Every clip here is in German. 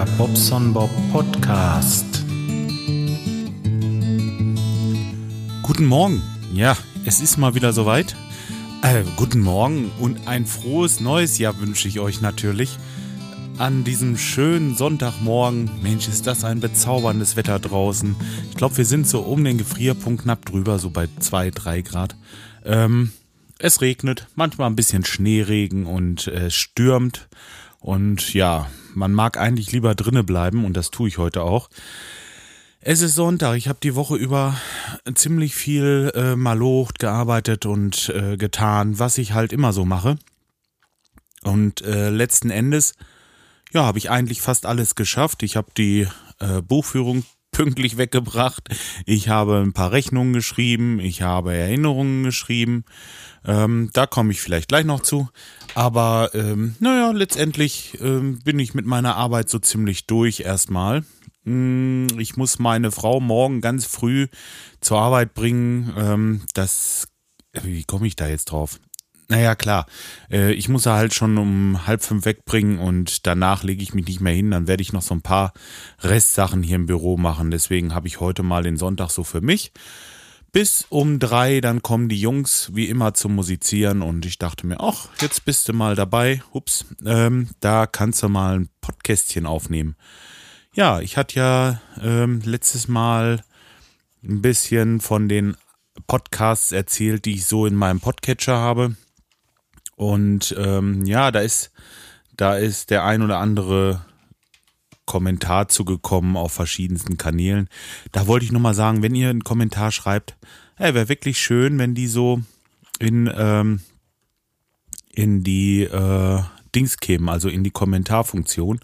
Der Bobson Bob Podcast. Guten Morgen. Ja, es ist mal wieder soweit. Äh, guten Morgen und ein frohes neues Jahr wünsche ich euch natürlich. An diesem schönen Sonntagmorgen. Mensch, ist das ein bezauberndes Wetter draußen. Ich glaube, wir sind so um den Gefrierpunkt knapp drüber, so bei 2, 3 Grad. Ähm, es regnet, manchmal ein bisschen Schneeregen und es äh, stürmt. Und ja, man mag eigentlich lieber drinne bleiben und das tue ich heute auch. Es ist Sonntag. Ich habe die Woche über ziemlich viel äh, malocht, gearbeitet und äh, getan, was ich halt immer so mache. Und äh, letzten Endes, ja, habe ich eigentlich fast alles geschafft. Ich habe die äh, Buchführung pünktlich weggebracht. Ich habe ein paar Rechnungen geschrieben. Ich habe Erinnerungen geschrieben. Ähm, da komme ich vielleicht gleich noch zu. Aber ähm, naja, letztendlich ähm, bin ich mit meiner Arbeit so ziemlich durch erstmal. Hm, ich muss meine Frau morgen ganz früh zur Arbeit bringen. Ähm, das, wie komme ich da jetzt drauf? Naja, klar. Äh, ich muss sie halt schon um halb fünf wegbringen und danach lege ich mich nicht mehr hin. Dann werde ich noch so ein paar Restsachen hier im Büro machen. Deswegen habe ich heute mal den Sonntag so für mich. Bis um drei, dann kommen die Jungs wie immer zum Musizieren und ich dachte mir, ach, jetzt bist du mal dabei. Ups, ähm, da kannst du mal ein Podcastchen aufnehmen. Ja, ich hatte ja ähm, letztes Mal ein bisschen von den Podcasts erzählt, die ich so in meinem Podcatcher habe. Und ähm, ja, da ist, da ist der ein oder andere Kommentar zugekommen auf verschiedensten Kanälen. Da wollte ich nur mal sagen, wenn ihr einen Kommentar schreibt, hey, wäre wirklich schön, wenn die so in, ähm, in die äh, Dings kämen, also in die Kommentarfunktion.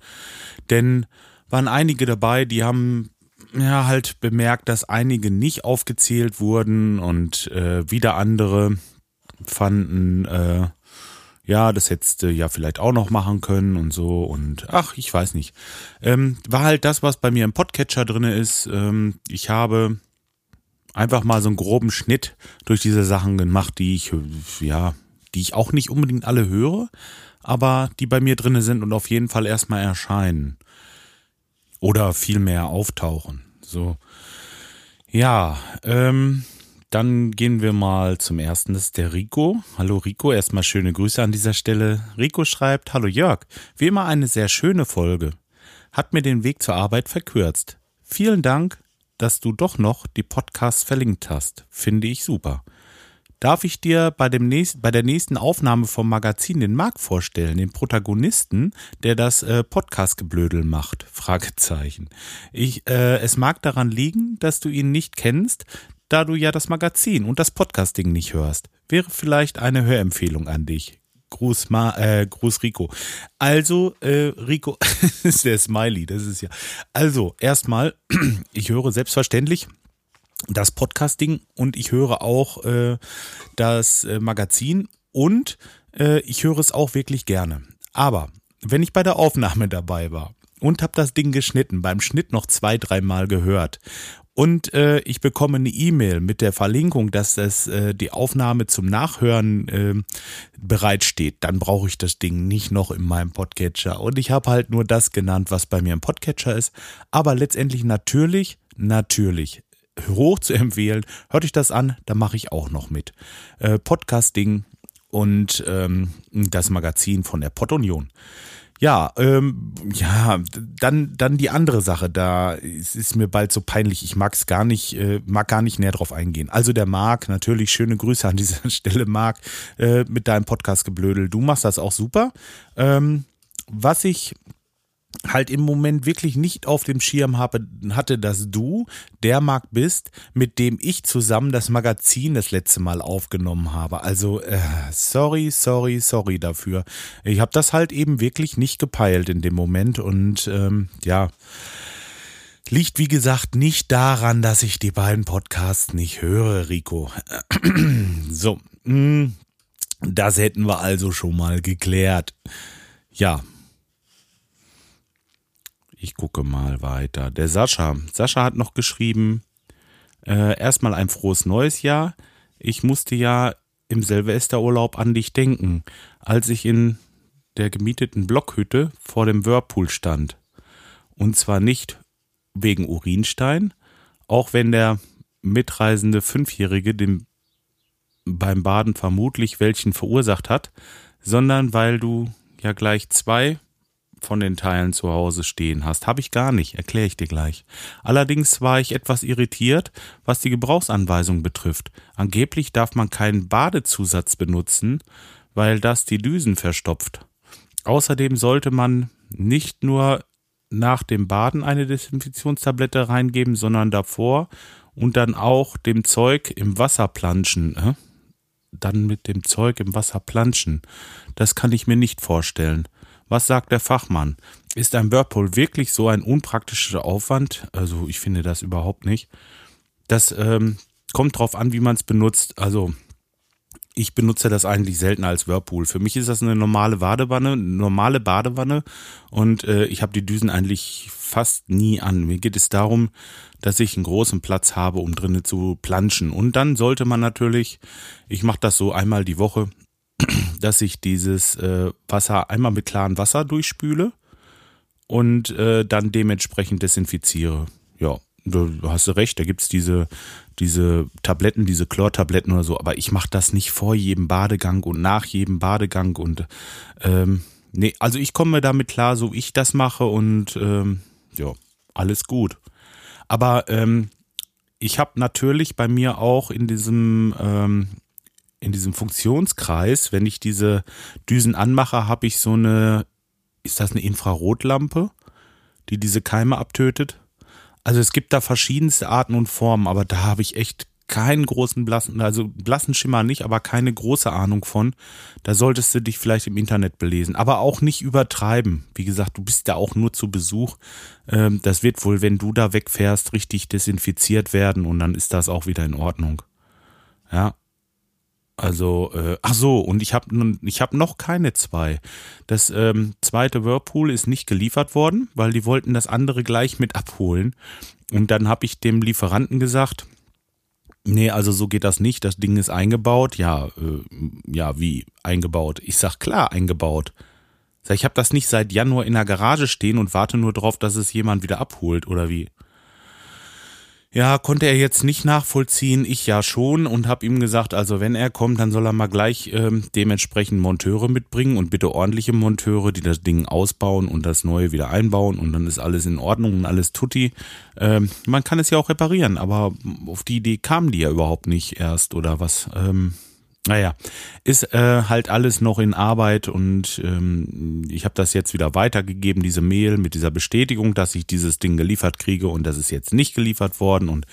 Denn waren einige dabei, die haben ja halt bemerkt, dass einige nicht aufgezählt wurden und äh, wieder andere fanden, äh, ja, das hättest du ja vielleicht auch noch machen können und so und ach, ich weiß nicht. Ähm, war halt das, was bei mir im Podcatcher drinne ist. Ähm, ich habe einfach mal so einen groben Schnitt durch diese Sachen gemacht, die ich, ja, die ich auch nicht unbedingt alle höre, aber die bei mir drinne sind und auf jeden Fall erstmal erscheinen. Oder vielmehr auftauchen. So. Ja, ähm, dann gehen wir mal zum ersten, das ist der Rico. Hallo Rico, erstmal schöne Grüße an dieser Stelle. Rico schreibt, hallo Jörg, wie immer eine sehr schöne Folge. Hat mir den Weg zur Arbeit verkürzt. Vielen Dank, dass du doch noch die Podcasts verlinkt hast. Finde ich super. Darf ich dir bei, dem nächsten, bei der nächsten Aufnahme vom Magazin den Marc vorstellen, den Protagonisten, der das äh, Podcast-Geblödel macht? Fragezeichen. Ich, äh, es mag daran liegen, dass du ihn nicht kennst, da du ja das Magazin und das Podcasting nicht hörst. Wäre vielleicht eine Hörempfehlung an dich. Gruß, Ma, äh, Gruß Rico. Also, äh, Rico, ist der Smiley, das ist ja. Also, erstmal, ich höre selbstverständlich das Podcasting und ich höre auch äh, das äh, Magazin und äh, ich höre es auch wirklich gerne. Aber wenn ich bei der Aufnahme dabei war und habe das Ding geschnitten, beim Schnitt noch zwei, dreimal gehört und äh, ich bekomme eine E-Mail mit der Verlinkung, dass es äh, die Aufnahme zum Nachhören äh, bereitsteht. Dann brauche ich das Ding nicht noch in meinem Podcatcher. Und ich habe halt nur das genannt, was bei mir im Podcatcher ist. Aber letztendlich natürlich, natürlich hoch zu empfehlen. Hört euch das an, da mache ich auch noch mit. Äh, Podcasting und ähm, das Magazin von der Pottunion. Ja, ähm, ja, dann, dann die andere Sache, da es ist mir bald so peinlich, ich mag es gar nicht, äh, mag gar nicht näher drauf eingehen. Also der Marc, natürlich schöne Grüße an dieser Stelle, Marc, äh, mit deinem Podcast-Geblödel. Du machst das auch super. Ähm, was ich halt im Moment wirklich nicht auf dem Schirm habe, hatte, dass du der Marc bist, mit dem ich zusammen das Magazin das letzte Mal aufgenommen habe. Also äh, sorry, sorry, sorry dafür. Ich habe das halt eben wirklich nicht gepeilt in dem Moment und ähm, ja. Liegt, wie gesagt, nicht daran, dass ich die beiden Podcasts nicht höre, Rico. so, mm, das hätten wir also schon mal geklärt. Ja, ich gucke mal weiter. Der Sascha. Sascha hat noch geschrieben, äh, erstmal ein frohes neues Jahr. Ich musste ja im Silvesterurlaub an dich denken, als ich in der gemieteten Blockhütte vor dem Whirlpool stand Und zwar nicht wegen Urinstein, auch wenn der mitreisende Fünfjährige dem beim Baden vermutlich welchen verursacht hat, sondern weil du ja gleich zwei von den Teilen zu Hause stehen hast. Habe ich gar nicht, erkläre ich dir gleich. Allerdings war ich etwas irritiert, was die Gebrauchsanweisung betrifft. Angeblich darf man keinen Badezusatz benutzen, weil das die Düsen verstopft. Außerdem sollte man nicht nur nach dem Baden eine Desinfektionstablette reingeben, sondern davor und dann auch dem Zeug im Wasser planschen. Äh? Dann mit dem Zeug im Wasser planschen. Das kann ich mir nicht vorstellen. Was sagt der Fachmann? Ist ein Whirlpool wirklich so ein unpraktischer Aufwand? Also ich finde das überhaupt nicht. Das ähm, kommt drauf an, wie man es benutzt. Also ich benutze das eigentlich selten als Whirlpool. Für mich ist das eine normale Badewanne, normale Badewanne und äh, ich habe die Düsen eigentlich fast nie an. Mir geht es darum, dass ich einen großen Platz habe, um drinnen zu planschen. Und dann sollte man natürlich, ich mache das so einmal die Woche, dass ich dieses äh, Wasser einmal mit klarem Wasser durchspüle und äh, dann dementsprechend desinfiziere. Ja, du hast recht, da gibt's diese, diese Tabletten, diese Chlortabletten oder so, aber ich mache das nicht vor jedem Badegang und nach jedem Badegang und ähm, nee, also ich komme damit klar, so wie ich das mache und ähm, ja, alles gut. Aber ähm, ich habe natürlich bei mir auch in diesem ähm, in diesem Funktionskreis, wenn ich diese Düsen anmache, habe ich so eine, ist das eine Infrarotlampe, die diese Keime abtötet? Also es gibt da verschiedenste Arten und Formen, aber da habe ich echt keinen großen blassen, also blassen Schimmer nicht, aber keine große Ahnung von. Da solltest du dich vielleicht im Internet belesen, aber auch nicht übertreiben. Wie gesagt, du bist da auch nur zu Besuch. Ähm, das wird wohl, wenn du da wegfährst, richtig desinfiziert werden und dann ist das auch wieder in Ordnung. Ja, also, äh, ach so, und ich habe ich hab noch keine zwei. Das ähm, zweite Whirlpool ist nicht geliefert worden, weil die wollten das andere gleich mit abholen. Und dann habe ich dem Lieferanten gesagt, nee, also so geht das nicht, das Ding ist eingebaut. Ja, äh, ja, wie eingebaut? Ich sag klar eingebaut. Ich habe das nicht seit Januar in der Garage stehen und warte nur drauf, dass es jemand wieder abholt oder wie? Ja, konnte er jetzt nicht nachvollziehen, ich ja schon und habe ihm gesagt, also wenn er kommt, dann soll er mal gleich ähm, dementsprechend Monteure mitbringen und bitte ordentliche Monteure, die das Ding ausbauen und das neue wieder einbauen und dann ist alles in Ordnung und alles tutti. Ähm, man kann es ja auch reparieren, aber auf die Idee kamen die ja überhaupt nicht erst oder was. Ähm, naja, ist äh, halt alles noch in Arbeit und ähm, ich habe das jetzt wieder weitergegeben, diese Mail mit dieser Bestätigung, dass ich dieses Ding geliefert kriege und das ist jetzt nicht geliefert worden und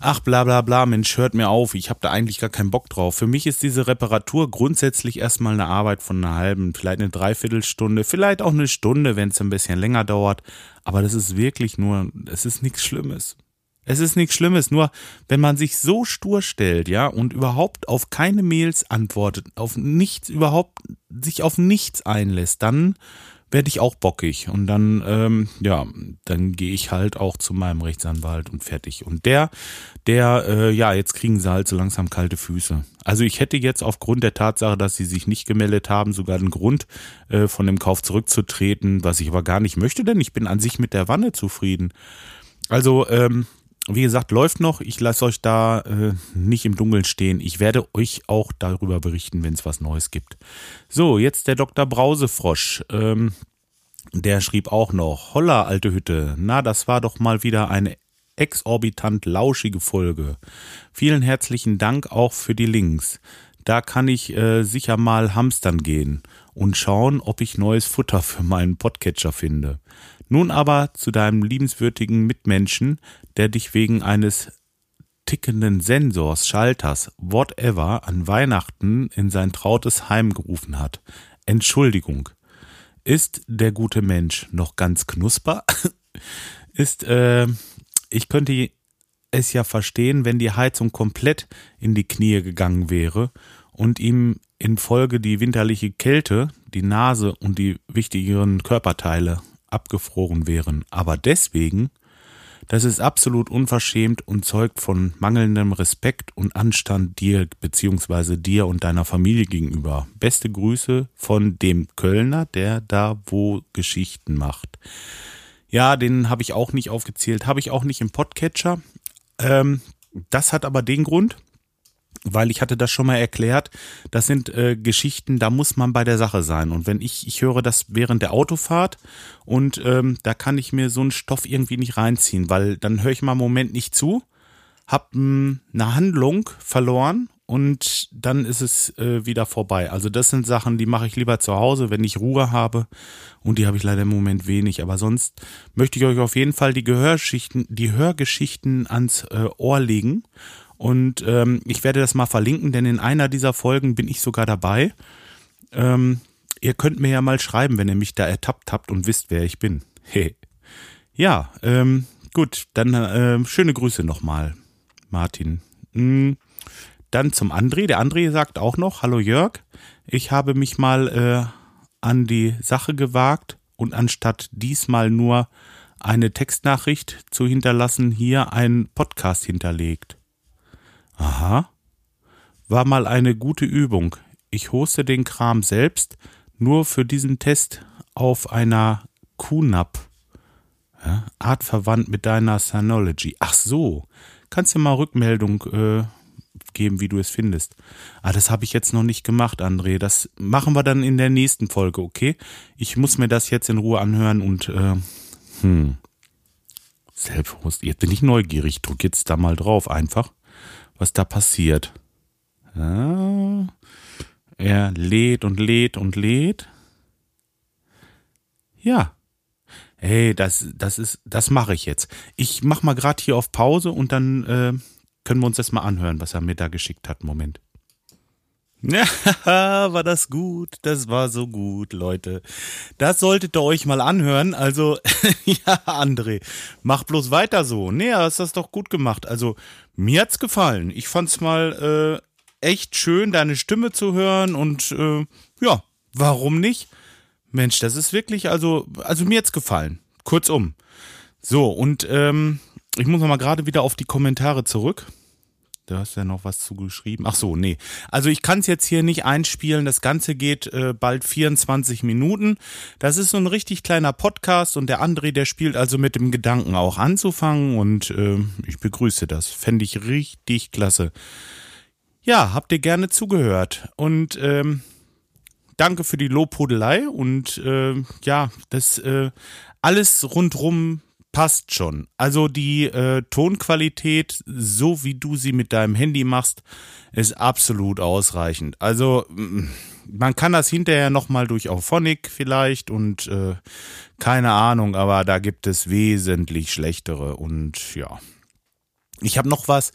ach bla bla bla, Mensch, hört mir auf, ich habe da eigentlich gar keinen Bock drauf. Für mich ist diese Reparatur grundsätzlich erstmal eine Arbeit von einer halben, vielleicht eine Dreiviertelstunde, vielleicht auch eine Stunde, wenn es ein bisschen länger dauert, aber das ist wirklich nur, es ist nichts Schlimmes. Es ist nichts Schlimmes, nur wenn man sich so stur stellt, ja, und überhaupt auf keine Mails antwortet, auf nichts, überhaupt sich auf nichts einlässt, dann werde ich auch bockig und dann, ähm, ja, dann gehe ich halt auch zu meinem Rechtsanwalt und fertig. Und der, der, äh, ja, jetzt kriegen sie halt so langsam kalte Füße. Also ich hätte jetzt aufgrund der Tatsache, dass sie sich nicht gemeldet haben, sogar den Grund, äh, von dem Kauf zurückzutreten, was ich aber gar nicht möchte, denn ich bin an sich mit der Wanne zufrieden. Also, ähm, wie gesagt, läuft noch. Ich lasse euch da äh, nicht im Dunkeln stehen. Ich werde euch auch darüber berichten, wenn es was Neues gibt. So, jetzt der Dr. Brausefrosch. Ähm, der schrieb auch noch, Holla, alte Hütte. Na, das war doch mal wieder eine exorbitant lauschige Folge. Vielen herzlichen Dank auch für die Links. Da kann ich äh, sicher mal hamstern gehen und schauen, ob ich neues Futter für meinen Podcatcher finde. Nun aber zu deinem liebenswürdigen Mitmenschen, der dich wegen eines tickenden Sensors, Schalters, whatever, an Weihnachten in sein trautes Heim gerufen hat. Entschuldigung. Ist der gute Mensch noch ganz knusper? Ist, äh, ich könnte es ja verstehen, wenn die Heizung komplett in die Knie gegangen wäre und ihm infolge die winterliche Kälte die Nase und die wichtigeren Körperteile abgefroren wären. Aber deswegen, das ist absolut unverschämt und zeugt von mangelndem Respekt und Anstand dir bzw. dir und deiner Familie gegenüber. Beste Grüße von dem Kölner, der da wo Geschichten macht. Ja, den habe ich auch nicht aufgezählt. Habe ich auch nicht im Podcatcher. Ähm, das hat aber den Grund, weil ich hatte das schon mal erklärt, das sind äh, Geschichten, da muss man bei der Sache sein. Und wenn ich, ich höre das während der Autofahrt und ähm, da kann ich mir so einen Stoff irgendwie nicht reinziehen, weil dann höre ich mal einen Moment nicht zu, hab hm, eine Handlung verloren und dann ist es äh, wieder vorbei. Also das sind Sachen, die mache ich lieber zu Hause, wenn ich Ruhe habe und die habe ich leider im Moment wenig. Aber sonst möchte ich euch auf jeden Fall die Gehörschichten, die Hörgeschichten ans äh, Ohr legen und ähm, ich werde das mal verlinken, denn in einer dieser Folgen bin ich sogar dabei. Ähm, ihr könnt mir ja mal schreiben, wenn ihr mich da ertappt habt und wisst, wer ich bin. Hey. Ja, ähm, gut, dann äh, schöne Grüße nochmal, Martin. Mhm. Dann zum André. Der André sagt auch noch, hallo Jörg, ich habe mich mal äh, an die Sache gewagt und anstatt diesmal nur eine Textnachricht zu hinterlassen, hier einen Podcast hinterlegt. Aha. War mal eine gute Übung. Ich hoste den Kram selbst, nur für diesen Test auf einer QNAP. Ja, artverwandt mit deiner Synology. Ach so. Kannst du mal Rückmeldung äh, geben, wie du es findest. Ah, das habe ich jetzt noch nicht gemacht, André. Das machen wir dann in der nächsten Folge, okay? Ich muss mir das jetzt in Ruhe anhören und äh, hm. Selbsthost. Jetzt bin ich neugierig. Drück jetzt da mal drauf einfach was da passiert. Ja, er lädt und lädt und lädt. Ja. Hey, das, das ist, das mache ich jetzt. Ich mach mal gerade hier auf Pause und dann äh, können wir uns das mal anhören, was er mir da geschickt hat. Moment. Ja, war das gut. Das war so gut, Leute. Das solltet ihr euch mal anhören. Also, ja, André, mach bloß weiter so. Nee, hast das doch gut gemacht. Also, mir hat's gefallen. Ich fand's mal äh, echt schön, deine Stimme zu hören und äh, ja, warum nicht? Mensch, das ist wirklich, also, also mir hat's gefallen. Kurzum. So, und ähm, ich muss noch mal gerade wieder auf die Kommentare zurück. Du hast ja noch was zugeschrieben. Ach so, nee. Also ich kann es jetzt hier nicht einspielen. Das Ganze geht äh, bald 24 Minuten. Das ist so ein richtig kleiner Podcast und der André, der spielt also mit dem Gedanken auch anzufangen und äh, ich begrüße das. Fände ich richtig klasse. Ja, habt ihr gerne zugehört und ähm, danke für die Lobhudelei und äh, ja, das äh, alles rundrum passt schon. Also die äh, Tonqualität, so wie du sie mit deinem Handy machst, ist absolut ausreichend. Also mm, man kann das hinterher nochmal durch Auphonic vielleicht und äh, keine Ahnung, aber da gibt es wesentlich schlechtere und ja. Ich habe noch was.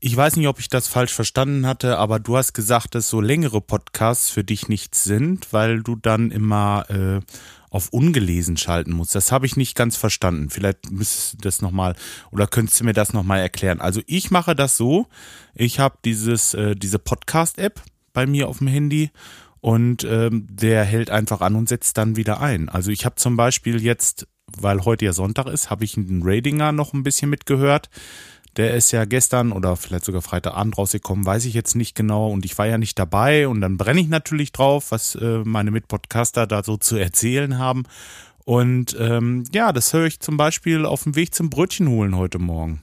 Ich weiß nicht, ob ich das falsch verstanden hatte, aber du hast gesagt, dass so längere Podcasts für dich nichts sind, weil du dann immer äh, auf ungelesen schalten muss. Das habe ich nicht ganz verstanden. Vielleicht müsstest du das nochmal oder könntest du mir das nochmal erklären. Also ich mache das so, ich habe dieses, äh, diese Podcast-App bei mir auf dem Handy und ähm, der hält einfach an und setzt dann wieder ein. Also ich habe zum Beispiel jetzt, weil heute ja Sonntag ist, habe ich einen Radinger noch ein bisschen mitgehört. Der ist ja gestern oder vielleicht sogar Freitagabend rausgekommen, weiß ich jetzt nicht genau. Und ich war ja nicht dabei. Und dann brenne ich natürlich drauf, was äh, meine Mitpodcaster da so zu erzählen haben. Und ähm, ja, das höre ich zum Beispiel auf dem Weg zum Brötchen holen heute Morgen.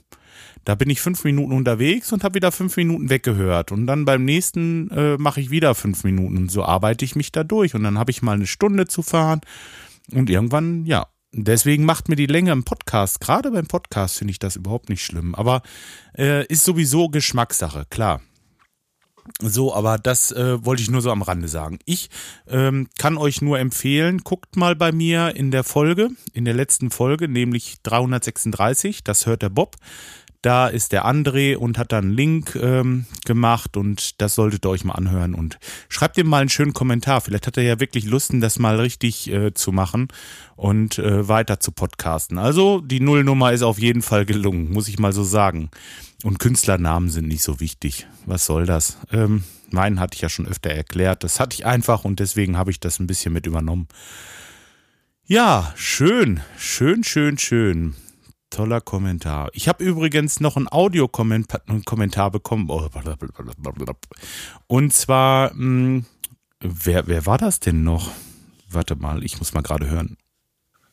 Da bin ich fünf Minuten unterwegs und habe wieder fünf Minuten weggehört. Und dann beim nächsten äh, mache ich wieder fünf Minuten. Und so arbeite ich mich da durch. Und dann habe ich mal eine Stunde zu fahren. Und irgendwann, ja, Deswegen macht mir die Länge im Podcast, gerade beim Podcast finde ich das überhaupt nicht schlimm. Aber äh, ist sowieso Geschmackssache, klar. So, aber das äh, wollte ich nur so am Rande sagen. Ich ähm, kann euch nur empfehlen, guckt mal bei mir in der Folge, in der letzten Folge, nämlich 336, das hört der Bob. Da ist der André und hat dann einen Link ähm, gemacht und das solltet ihr euch mal anhören und schreibt ihm mal einen schönen Kommentar. Vielleicht hat er ja wirklich Lust, das mal richtig äh, zu machen und äh, weiter zu podcasten. Also die Nullnummer ist auf jeden Fall gelungen, muss ich mal so sagen. Und Künstlernamen sind nicht so wichtig. Was soll das? Ähm, meinen hatte ich ja schon öfter erklärt. Das hatte ich einfach und deswegen habe ich das ein bisschen mit übernommen. Ja, schön, schön, schön, schön. Toller Kommentar. Ich habe übrigens noch einen Audiokommentar bekommen. Oh, und zwar, mh, hm, wer, wer war das denn noch? Warte mal, ich muss mal gerade hören.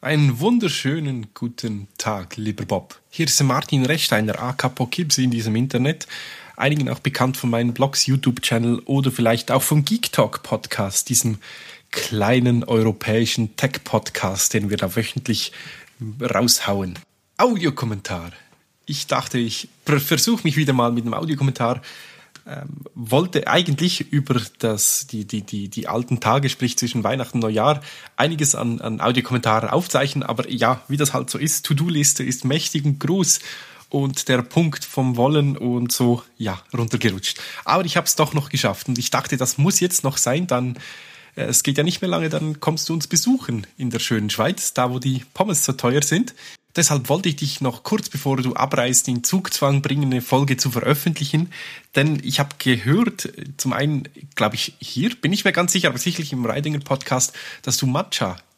Einen wunderschönen guten Tag, lieber Bob. Hier ist Martin Rechsteiner, aka Kips in diesem Internet. Einigen auch bekannt von meinen Blogs, YouTube-Channel oder vielleicht auch vom Geek Talk Podcast, diesem kleinen europäischen Tech-Podcast, den wir da wöchentlich raushauen. Audiokommentar. Ich dachte, ich versuche mich wieder mal mit einem Audiokommentar ähm, wollte eigentlich über das, die, die, die, die alten Tage, sprich zwischen Weihnachten und Neujahr, einiges an, an Audiokommentaren aufzeichnen, aber ja, wie das halt so ist, To-Do-Liste ist mächtig und groß und der Punkt vom Wollen und so, ja, runtergerutscht. Aber ich habe es doch noch geschafft und ich dachte, das muss jetzt noch sein, dann äh, es geht ja nicht mehr lange, dann kommst du uns besuchen in der schönen Schweiz, da wo die Pommes so teuer sind. Deshalb wollte ich dich noch kurz bevor du abreist in Zugzwang bringen, eine Folge zu veröffentlichen. Denn ich habe gehört, zum einen, glaube ich, hier, bin ich mir ganz sicher, aber sicherlich im Reidinger Podcast, dass du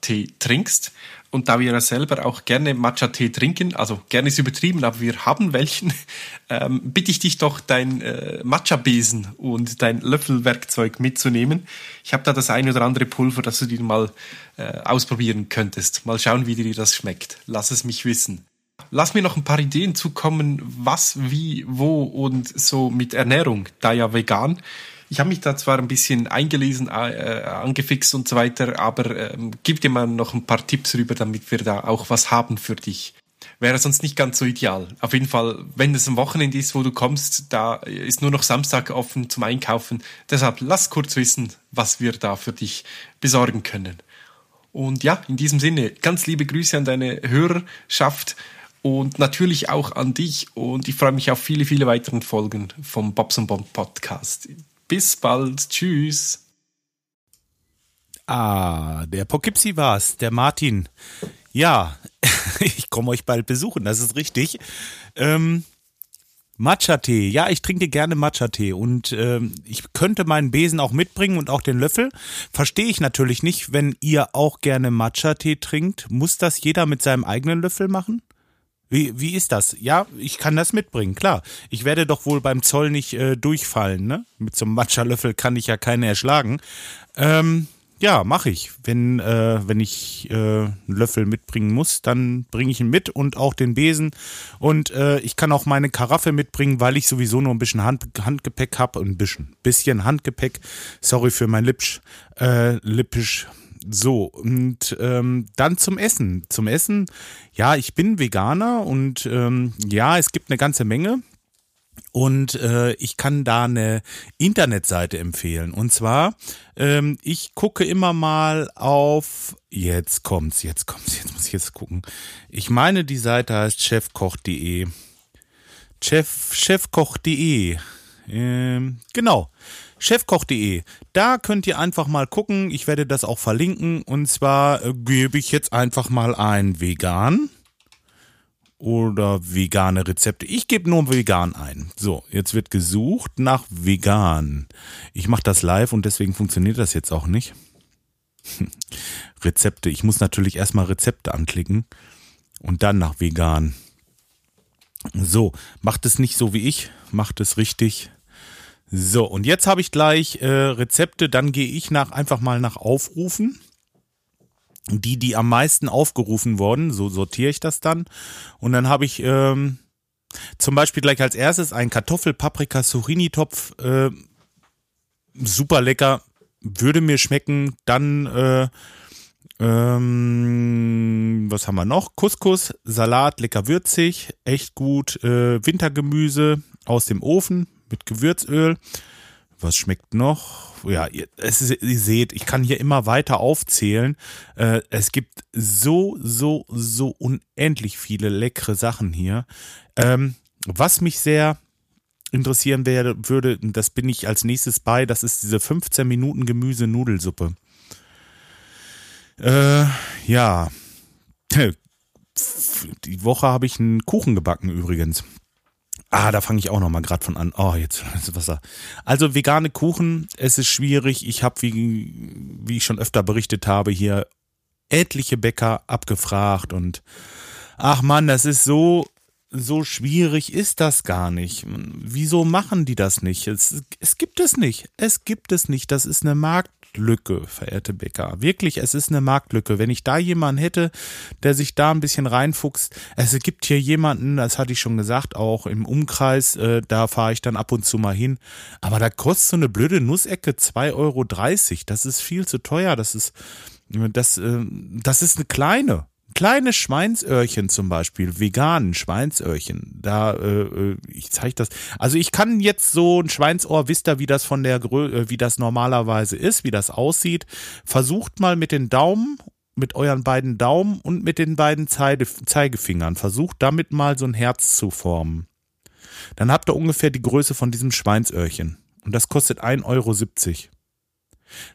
Matcha-Tee trinkst. Und da wir ja selber auch gerne Matcha-Tee trinken, also gerne ist übertrieben, aber wir haben welchen, ähm, bitte ich dich doch, dein äh, Matcha-Besen und dein Löffelwerkzeug mitzunehmen. Ich habe da das eine oder andere Pulver, das du dir mal äh, ausprobieren könntest. Mal schauen, wie dir das schmeckt. Lass es mich wissen. Lass mir noch ein paar Ideen zukommen, was, wie, wo und so mit Ernährung, da ja vegan ich habe mich da zwar ein bisschen eingelesen, äh, angefixt und so weiter, aber ähm, gib dir mal noch ein paar Tipps rüber, damit wir da auch was haben für dich. Wäre sonst nicht ganz so ideal. Auf jeden Fall, wenn es ein Wochenende ist, wo du kommst, da ist nur noch Samstag offen zum Einkaufen. Deshalb lass kurz wissen, was wir da für dich besorgen können. Und ja, in diesem Sinne, ganz liebe Grüße an deine Hörerschaft und natürlich auch an dich. Und ich freue mich auf viele, viele weiteren Folgen vom Bobs Bomb Podcast. Bis bald. Tschüss. Ah, der Poughkeepsie war's, der Martin. Ja, ich komme euch bald besuchen, das ist richtig. Ähm, Matcha-Tee. Ja, ich trinke gerne Matcha-Tee und ähm, ich könnte meinen Besen auch mitbringen und auch den Löffel. Verstehe ich natürlich nicht, wenn ihr auch gerne Matcha-Tee trinkt. Muss das jeder mit seinem eigenen Löffel machen? Wie, wie ist das? Ja, ich kann das mitbringen, klar. Ich werde doch wohl beim Zoll nicht äh, durchfallen, ne? Mit so einem Matcha-Löffel kann ich ja keine erschlagen. Ähm, ja, mache ich. Wenn, äh, wenn ich äh, einen Löffel mitbringen muss, dann bringe ich ihn mit und auch den Besen. Und äh, ich kann auch meine Karaffe mitbringen, weil ich sowieso nur ein bisschen Hand, Handgepäck habe. Ein bisschen, bisschen Handgepäck. Sorry für mein Lipsch, äh, Lippisch. So, und ähm, dann zum Essen. Zum Essen, ja, ich bin Veganer und ähm, ja, es gibt eine ganze Menge. Und äh, ich kann da eine Internetseite empfehlen. Und zwar, ähm, ich gucke immer mal auf, jetzt kommt's, jetzt kommt's, jetzt muss ich jetzt gucken. Ich meine, die Seite heißt chefkoch.de. Chef, chefkoch.de. Ähm, genau chefkoch.de. Da könnt ihr einfach mal gucken. Ich werde das auch verlinken. Und zwar äh, gebe ich jetzt einfach mal ein vegan oder vegane Rezepte. Ich gebe nur vegan ein. So, jetzt wird gesucht nach vegan. Ich mache das live und deswegen funktioniert das jetzt auch nicht. Rezepte. Ich muss natürlich erstmal Rezepte anklicken und dann nach vegan. So, macht es nicht so wie ich, macht es richtig. So, und jetzt habe ich gleich äh, Rezepte, dann gehe ich nach einfach mal nach Aufrufen. Die, die am meisten aufgerufen wurden, so sortiere ich das dann. Und dann habe ich ähm, zum Beispiel gleich als erstes einen Kartoffel-Paprika-Zucchini-Topf. Äh, super lecker, würde mir schmecken. Dann, äh, ähm, was haben wir noch? Couscous, Salat, lecker würzig, echt gut. Äh, Wintergemüse aus dem Ofen, mit Gewürzöl. Was schmeckt noch? Ja, ihr, es ist, ihr seht, ich kann hier immer weiter aufzählen. Äh, es gibt so, so, so unendlich viele leckere Sachen hier. Ähm, was mich sehr interessieren wäre, würde, das bin ich als nächstes bei, das ist diese 15 Minuten Gemüse-Nudelsuppe. Äh, ja. Die Woche habe ich einen Kuchen gebacken übrigens. Ah, da fange ich auch noch mal gerade von an. Oh, jetzt ist Wasser. Also vegane Kuchen, es ist schwierig. Ich habe, wie, wie ich schon öfter berichtet habe, hier etliche Bäcker abgefragt und ach man, das ist so so schwierig ist das gar nicht. Wieso machen die das nicht? Es, es gibt es nicht. Es gibt es nicht. Das ist eine Marktlücke, verehrte Bäcker. Wirklich, es ist eine Marktlücke. Wenn ich da jemanden hätte, der sich da ein bisschen reinfuchst. Es gibt hier jemanden, das hatte ich schon gesagt, auch im Umkreis, äh, da fahre ich dann ab und zu mal hin. Aber da kostet so eine blöde Nussecke 2,30 Euro. Das ist viel zu teuer. Das ist, das, äh, das ist eine kleine kleine Schweinsöhrchen zum Beispiel, veganen Schweinsöhrchen, da, äh, äh ich zeige das. Also ich kann jetzt so ein Schweinsohr, wisst ihr, wie das von der Grö äh, wie das normalerweise ist, wie das aussieht. Versucht mal mit den Daumen, mit euren beiden Daumen und mit den beiden Zeige Zeigefingern, versucht damit mal so ein Herz zu formen. Dann habt ihr ungefähr die Größe von diesem Schweinsöhrchen. Und das kostet 1,70 Euro.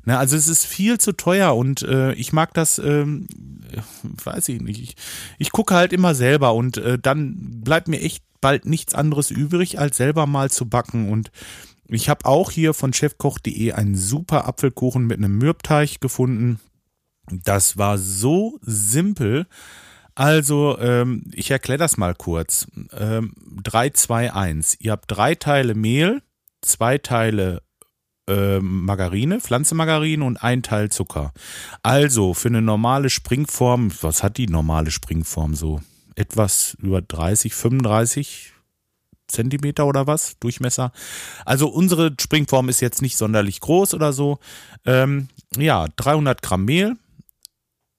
Na, also es ist viel zu teuer und äh, ich mag das, ähm, weiß ich nicht. Ich, ich gucke halt immer selber und äh, dann bleibt mir echt bald nichts anderes übrig, als selber mal zu backen. Und ich habe auch hier von chefkoch.de einen super Apfelkuchen mit einem Mürbteig gefunden. Das war so simpel. Also, ähm, ich erkläre das mal kurz. Ähm, 3, 2, 1. Ihr habt drei Teile Mehl, zwei Teile äh, Margarine, Pflanzenmargarine und ein Teil Zucker. Also für eine normale Springform, was hat die normale Springform so? Etwas über 30, 35 Zentimeter oder was, Durchmesser. Also unsere Springform ist jetzt nicht sonderlich groß oder so. Ähm, ja, 300 Gramm Mehl,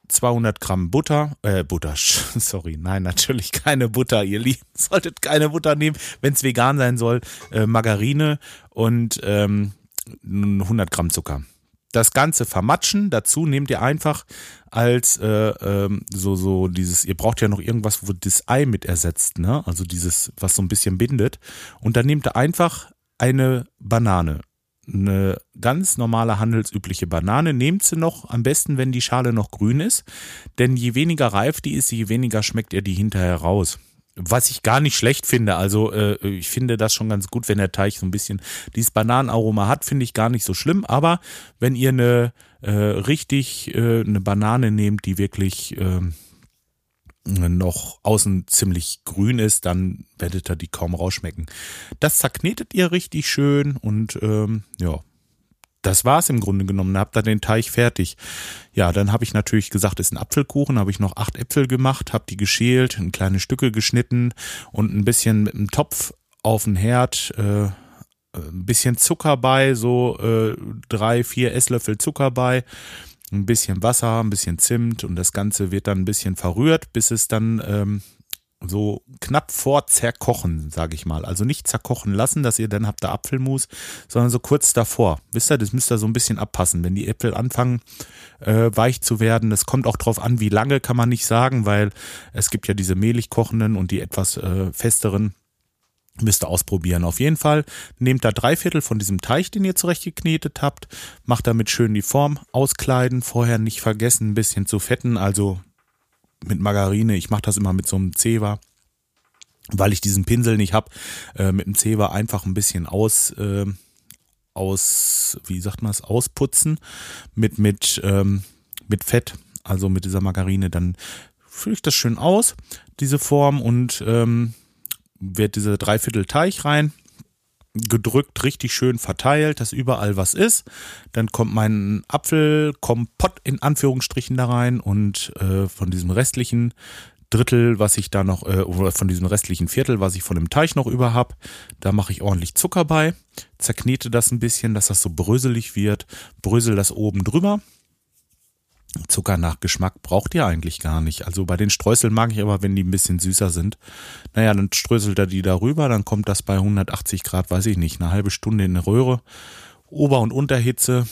200 Gramm Butter, äh, Butter, sorry, nein, natürlich keine Butter, ihr Lieben, solltet keine Butter nehmen, wenn es vegan sein soll, äh, Margarine und ähm, 100 Gramm Zucker. Das Ganze vermatschen, dazu nehmt ihr einfach als äh, ähm, so, so dieses, ihr braucht ja noch irgendwas, wo das Ei mit ersetzt, ne? Also dieses, was so ein bisschen bindet. Und dann nehmt ihr einfach eine Banane. Eine ganz normale handelsübliche Banane. Nehmt sie noch, am besten, wenn die Schale noch grün ist. Denn je weniger reif die ist, je weniger schmeckt ihr die hinterher raus. Was ich gar nicht schlecht finde. Also äh, ich finde das schon ganz gut, wenn der Teig so ein bisschen dieses Bananenaroma hat, finde ich gar nicht so schlimm. Aber wenn ihr eine äh, richtig äh, eine Banane nehmt, die wirklich äh, noch außen ziemlich grün ist, dann werdet ihr die kaum rausschmecken. Das zerknetet ihr richtig schön und ähm, ja, das war's im Grunde genommen. Habt da den Teig fertig. Ja, dann habe ich natürlich gesagt, ist ein Apfelkuchen. Habe ich noch acht Äpfel gemacht, habe die geschält, in kleine Stücke geschnitten und ein bisschen mit einem Topf auf den Herd. Äh, ein bisschen Zucker bei, so äh, drei, vier Esslöffel Zucker bei, ein bisschen Wasser, ein bisschen Zimt und das Ganze wird dann ein bisschen verrührt, bis es dann ähm, so knapp vor zerkochen, sage ich mal. Also nicht zerkochen lassen, dass ihr dann habt da Apfelmus, sondern so kurz davor. Wisst ihr, das müsst ihr so ein bisschen abpassen. Wenn die Äpfel anfangen äh, weich zu werden, das kommt auch drauf an, wie lange kann man nicht sagen, weil es gibt ja diese mehlig kochenden und die etwas äh, festeren. Müsst ihr ausprobieren. Auf jeden Fall nehmt da drei Viertel von diesem Teig, den ihr zurechtgeknetet habt, macht damit schön die Form auskleiden. Vorher nicht vergessen, ein bisschen zu fetten, also mit Margarine. Ich mache das immer mit so einem Zewa, weil ich diesen Pinsel nicht habe. Äh, mit dem Zewa einfach ein bisschen aus, äh, aus, wie sagt man es, ausputzen mit mit ähm, mit Fett, also mit dieser Margarine. Dann fülle ich das schön aus, diese Form und ähm, wird diese Dreiviertel Teig rein gedrückt, richtig schön verteilt, dass überall was ist. Dann kommt mein Apfelkompott in Anführungsstrichen da rein und äh, von diesem restlichen Drittel, was ich da noch, äh, von diesem restlichen Viertel, was ich von dem Teich noch über habe, da mache ich ordentlich Zucker bei, zerknete das ein bisschen, dass das so bröselig wird, brösel das oben drüber Zucker nach Geschmack braucht ihr eigentlich gar nicht. Also bei den Streuseln mag ich aber, wenn die ein bisschen süßer sind. Naja, dann ströselt er die darüber, dann kommt das bei 180 Grad, weiß ich nicht, eine halbe Stunde in eine Röhre. Ober- und Unterhitze.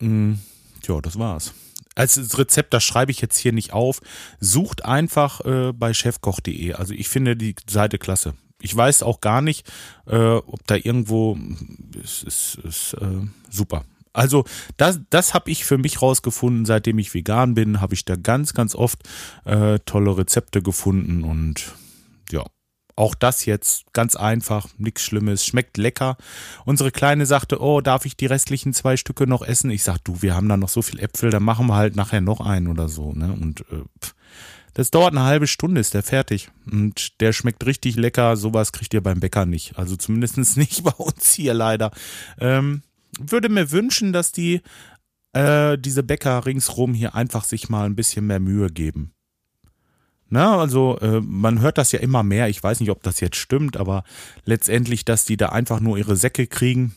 Hm, tja, das war's. Als Rezept, das schreibe ich jetzt hier nicht auf. Sucht einfach äh, bei chefkoch.de. Also ich finde die Seite klasse. Ich weiß auch gar nicht, äh, ob da irgendwo es ist, ist äh, super. Also das, das habe ich für mich rausgefunden, seitdem ich vegan bin, habe ich da ganz, ganz oft äh, tolle Rezepte gefunden und ja, auch das jetzt ganz einfach, nichts Schlimmes, schmeckt lecker. Unsere Kleine sagte, oh, darf ich die restlichen zwei Stücke noch essen? Ich sag, du, wir haben da noch so viel Äpfel, dann machen wir halt nachher noch einen oder so. Ne? Und äh, Das dauert eine halbe Stunde, ist der fertig. Und der schmeckt richtig lecker. Sowas kriegt ihr beim Bäcker nicht. Also zumindest nicht bei uns hier leider. Ähm, würde mir wünschen, dass die äh, diese Bäcker ringsrum hier einfach sich mal ein bisschen mehr Mühe geben. Na, also äh, man hört das ja immer mehr. Ich weiß nicht, ob das jetzt stimmt, aber letztendlich, dass die da einfach nur ihre Säcke kriegen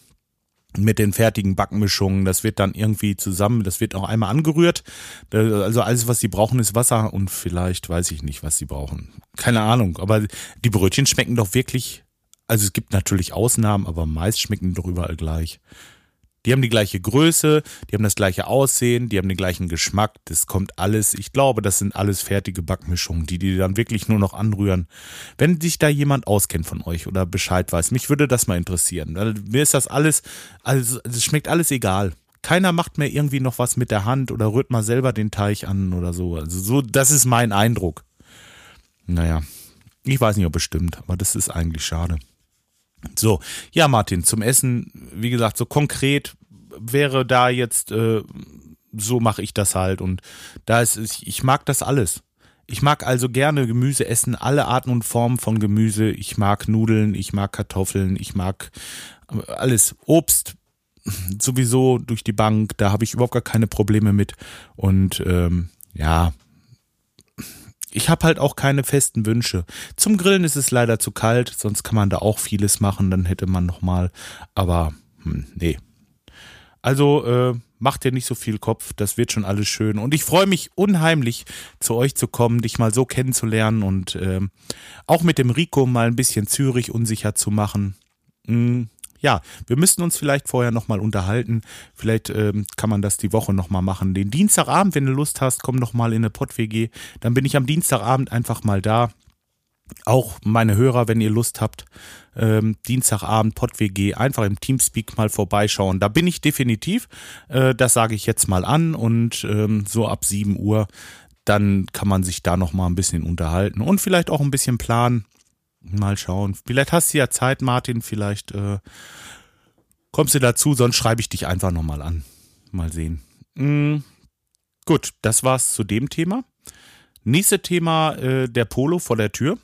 mit den fertigen Backmischungen. Das wird dann irgendwie zusammen, das wird auch einmal angerührt. Also alles, was sie brauchen, ist Wasser und vielleicht weiß ich nicht, was sie brauchen. Keine Ahnung. Aber die Brötchen schmecken doch wirklich. Also es gibt natürlich Ausnahmen, aber meist schmecken doch überall gleich. Die haben die gleiche Größe, die haben das gleiche Aussehen, die haben den gleichen Geschmack. Das kommt alles, ich glaube, das sind alles fertige Backmischungen, die die dann wirklich nur noch anrühren. Wenn sich da jemand auskennt von euch oder Bescheid weiß, mich würde das mal interessieren. Mir ist das alles, also es schmeckt alles egal. Keiner macht mehr irgendwie noch was mit der Hand oder rührt mal selber den Teich an oder so. Also so, das ist mein Eindruck. Naja, ich weiß nicht, ob es stimmt, aber das ist eigentlich schade. So, ja, Martin, zum Essen, wie gesagt, so konkret wäre da jetzt, äh, so mache ich das halt. Und da ist, ich mag das alles. Ich mag also gerne Gemüse essen, alle Arten und Formen von Gemüse. Ich mag Nudeln, ich mag Kartoffeln, ich mag äh, alles. Obst sowieso durch die Bank, da habe ich überhaupt gar keine Probleme mit. Und ähm, ja, ich habe halt auch keine festen Wünsche. Zum Grillen ist es leider zu kalt, sonst kann man da auch vieles machen, dann hätte man noch mal, aber hm, nee. Also äh, macht dir nicht so viel Kopf, das wird schon alles schön. Und ich freue mich unheimlich, zu euch zu kommen, dich mal so kennenzulernen und äh, auch mit dem Rico mal ein bisschen Zürich unsicher zu machen. Hm, ja, wir müssten uns vielleicht vorher nochmal unterhalten. Vielleicht ähm, kann man das die Woche nochmal machen. Den Dienstagabend, wenn du Lust hast, komm nochmal in eine Pott-WG. Dann bin ich am Dienstagabend einfach mal da. Auch meine Hörer, wenn ihr Lust habt, ähm, Dienstagabend Pott-WG, einfach im Teamspeak mal vorbeischauen. Da bin ich definitiv. Äh, das sage ich jetzt mal an. Und ähm, so ab 7 Uhr, dann kann man sich da nochmal ein bisschen unterhalten und vielleicht auch ein bisschen planen Mal schauen. Vielleicht hast du ja Zeit, Martin. Vielleicht äh, kommst du dazu, sonst schreibe ich dich einfach nochmal an. Mal sehen. Mhm. Gut, das war's zu dem Thema. Nächste Thema, äh, der Polo vor der Tür.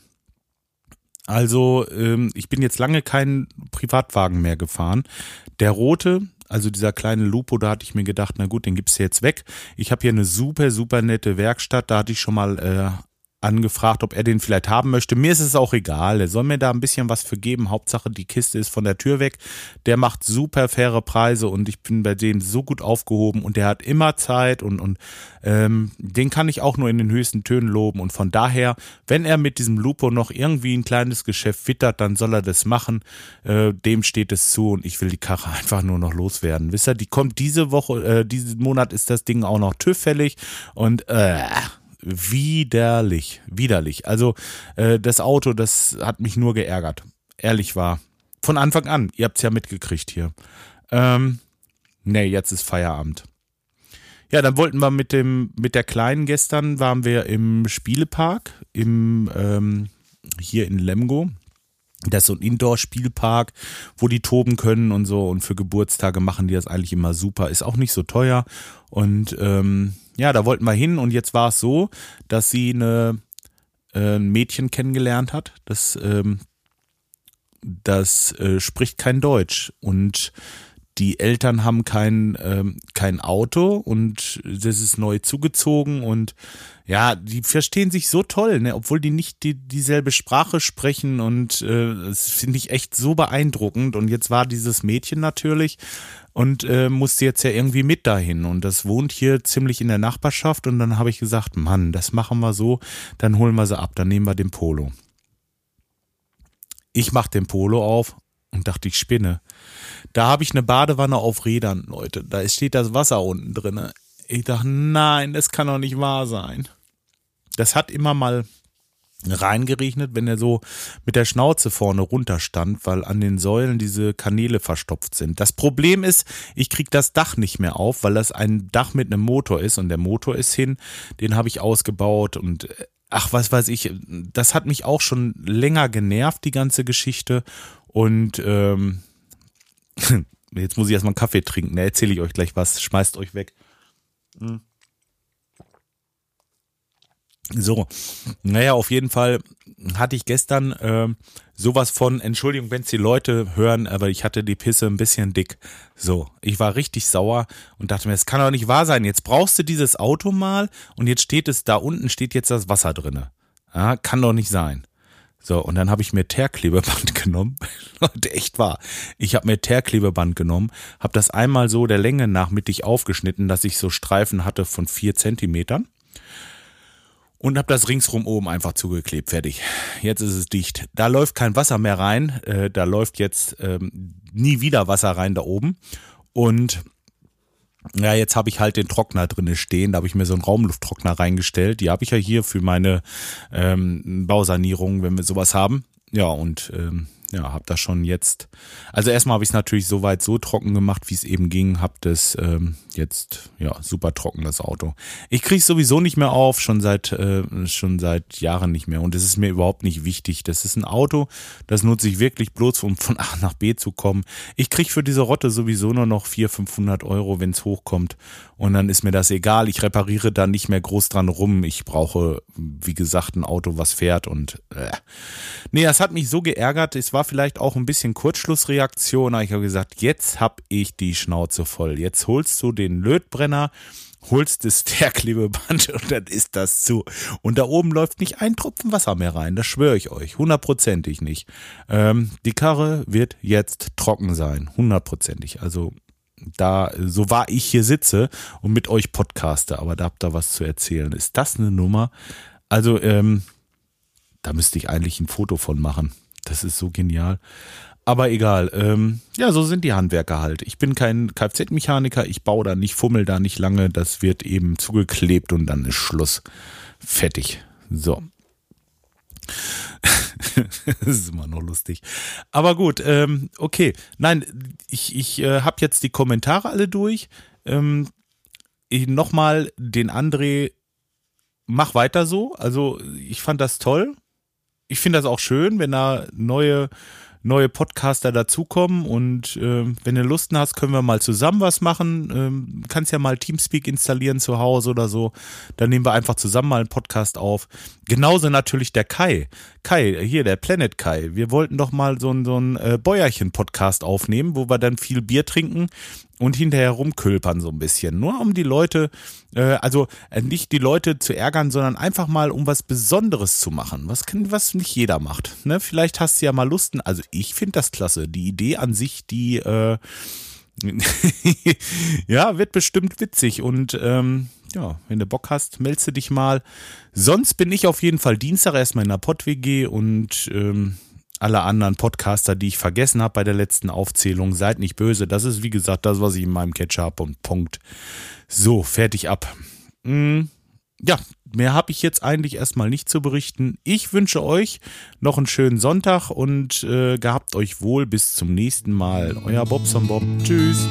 Also, ähm, ich bin jetzt lange keinen Privatwagen mehr gefahren. Der rote, also dieser kleine Lupo, da hatte ich mir gedacht, na gut, den gibst du jetzt weg. Ich habe hier eine super, super nette Werkstatt. Da hatte ich schon mal äh, angefragt, ob er den vielleicht haben möchte. Mir ist es auch egal. Er soll mir da ein bisschen was für geben. Hauptsache, die Kiste ist von der Tür weg. Der macht super faire Preise und ich bin bei dem so gut aufgehoben und der hat immer Zeit und, und ähm, den kann ich auch nur in den höchsten Tönen loben. Und von daher, wenn er mit diesem Lupo noch irgendwie ein kleines Geschäft wittert, dann soll er das machen. Äh, dem steht es zu und ich will die Karre einfach nur noch loswerden. Wisst ihr, die kommt diese Woche, äh, diesen Monat ist das Ding auch noch TÜV fällig und äh, widerlich, widerlich. Also äh, das Auto, das hat mich nur geärgert. Ehrlich war. Von Anfang an. Ihr habt's ja mitgekriegt hier. Ähm, nee, jetzt ist Feierabend. Ja, dann wollten wir mit dem, mit der Kleinen gestern waren wir im Spielepark, im, ähm, hier in Lemgo. Das ist so ein Indoor-Spielpark, wo die toben können und so. Und für Geburtstage machen die das eigentlich immer super. Ist auch nicht so teuer. Und ähm, ja, da wollten wir hin und jetzt war es so, dass sie eine, äh, ein Mädchen kennengelernt hat, das, ähm, das äh, spricht kein Deutsch und die Eltern haben kein, ähm, kein Auto und das ist neu zugezogen und ja, die verstehen sich so toll, ne, obwohl die nicht die, dieselbe Sprache sprechen und äh, das finde ich echt so beeindruckend. Und jetzt war dieses Mädchen natürlich und äh, musste jetzt ja irgendwie mit dahin und das wohnt hier ziemlich in der Nachbarschaft und dann habe ich gesagt, Mann, das machen wir so, dann holen wir sie ab, dann nehmen wir den Polo. Ich mach den Polo auf und dachte, ich spinne. Da habe ich eine Badewanne auf Rädern, Leute. Da steht das Wasser unten drin. Ich dachte, nein, das kann doch nicht wahr sein. Das hat immer mal reingeregnet, wenn er so mit der Schnauze vorne runter stand, weil an den Säulen diese Kanäle verstopft sind. Das Problem ist, ich krieg das Dach nicht mehr auf, weil das ein Dach mit einem Motor ist und der Motor ist hin, den habe ich ausgebaut und ach, was weiß ich, das hat mich auch schon länger genervt, die ganze Geschichte und ähm, jetzt muss ich erstmal einen Kaffee trinken, da erzähle ich euch gleich was, schmeißt euch weg. Hm. So, naja, auf jeden Fall hatte ich gestern äh, sowas von, Entschuldigung, wenn es die Leute hören, aber ich hatte die Pisse ein bisschen dick. So, ich war richtig sauer und dachte mir, es kann doch nicht wahr sein. Jetzt brauchst du dieses Auto mal und jetzt steht es da unten, steht jetzt das Wasser drinne. Ja, kann doch nicht sein. So, und dann habe ich mir Teerklebeband genommen. Leute, echt wahr. Ich habe mir Teerklebeband genommen, habe das einmal so der Länge nach mittig aufgeschnitten, dass ich so Streifen hatte von vier Zentimetern und habe das ringsrum oben einfach zugeklebt. Fertig. Jetzt ist es dicht. Da läuft kein Wasser mehr rein. Äh, da läuft jetzt ähm, nie wieder Wasser rein da oben. Und ja, jetzt habe ich halt den Trockner drinne stehen. Da habe ich mir so einen Raumlufttrockner reingestellt. Die habe ich ja hier für meine ähm, Bausanierung, wenn wir sowas haben. Ja, und ähm, ja, habe das schon jetzt. Also erstmal habe ich es natürlich so weit so trocken gemacht, wie es eben ging. Habe das ähm, jetzt ja super trocken das Auto. Ich kriege es sowieso nicht mehr auf, schon seit äh, schon seit Jahren nicht mehr. Und es ist mir überhaupt nicht wichtig. Das ist ein Auto, das nutze ich wirklich bloß, um von A nach B zu kommen. Ich kriege für diese Rotte sowieso nur noch 400, 500 Euro, wenn es hochkommt. Und dann ist mir das egal. Ich repariere da nicht mehr groß dran rum. Ich brauche, wie gesagt, ein Auto, was fährt. Und äh. nee, das hat mich so geärgert. Es war vielleicht auch ein bisschen Kurzschlussreaktion. Aber ich habe gesagt, jetzt habe ich die Schnauze voll. Jetzt holst du den Lötbrenner holst das Teerklebeband und dann ist das zu. Und da oben läuft nicht ein Tropfen Wasser mehr rein, das schwöre ich euch, hundertprozentig nicht. Ähm, die Karre wird jetzt trocken sein, hundertprozentig. Also da, so war ich hier sitze und mit euch podcaste, aber da habt ihr was zu erzählen. Ist das eine Nummer? Also, ähm, da müsste ich eigentlich ein Foto von machen. Das ist so genial. Aber egal. Ähm, ja, so sind die Handwerker halt. Ich bin kein Kfz-Mechaniker, ich baue da nicht, fummel da nicht lange. Das wird eben zugeklebt und dann ist Schluss. Fertig. So. das ist immer noch lustig. Aber gut, ähm, okay. Nein, ich, ich äh, habe jetzt die Kommentare alle durch. Ähm, Nochmal den André, mach weiter so. Also ich fand das toll. Ich finde das auch schön, wenn da neue neue Podcaster dazukommen und äh, wenn du Lust hast, können wir mal zusammen was machen. Ähm, kannst ja mal Teamspeak installieren zu Hause oder so. Dann nehmen wir einfach zusammen mal einen Podcast auf. Genauso natürlich der Kai. Kai, hier der Planet Kai. Wir wollten doch mal so so ein äh, Bäuerchen-Podcast aufnehmen, wo wir dann viel Bier trinken und hinterher rumkülpern so ein bisschen. Nur um die Leute, äh, also äh, nicht die Leute zu ärgern, sondern einfach mal um was Besonderes zu machen. Was, kann, was nicht jeder macht. Ne? Vielleicht hast du ja mal Lusten. Also ich finde das klasse. Die Idee an sich, die äh, ja, wird bestimmt witzig. Und ähm, ja, wenn du Bock hast, meldest du dich mal. Sonst bin ich auf jeden Fall Dienstag erstmal in der Pott-WG und ähm, alle anderen Podcaster, die ich vergessen habe bei der letzten Aufzählung, seid nicht böse. Das ist, wie gesagt, das, was ich in meinem Catcher habe und Punkt. So, fertig ab. Hm, ja, mehr habe ich jetzt eigentlich erstmal nicht zu berichten. Ich wünsche euch noch einen schönen Sonntag und äh, gehabt euch wohl bis zum nächsten Mal. Euer Bobson Bob. Tschüss.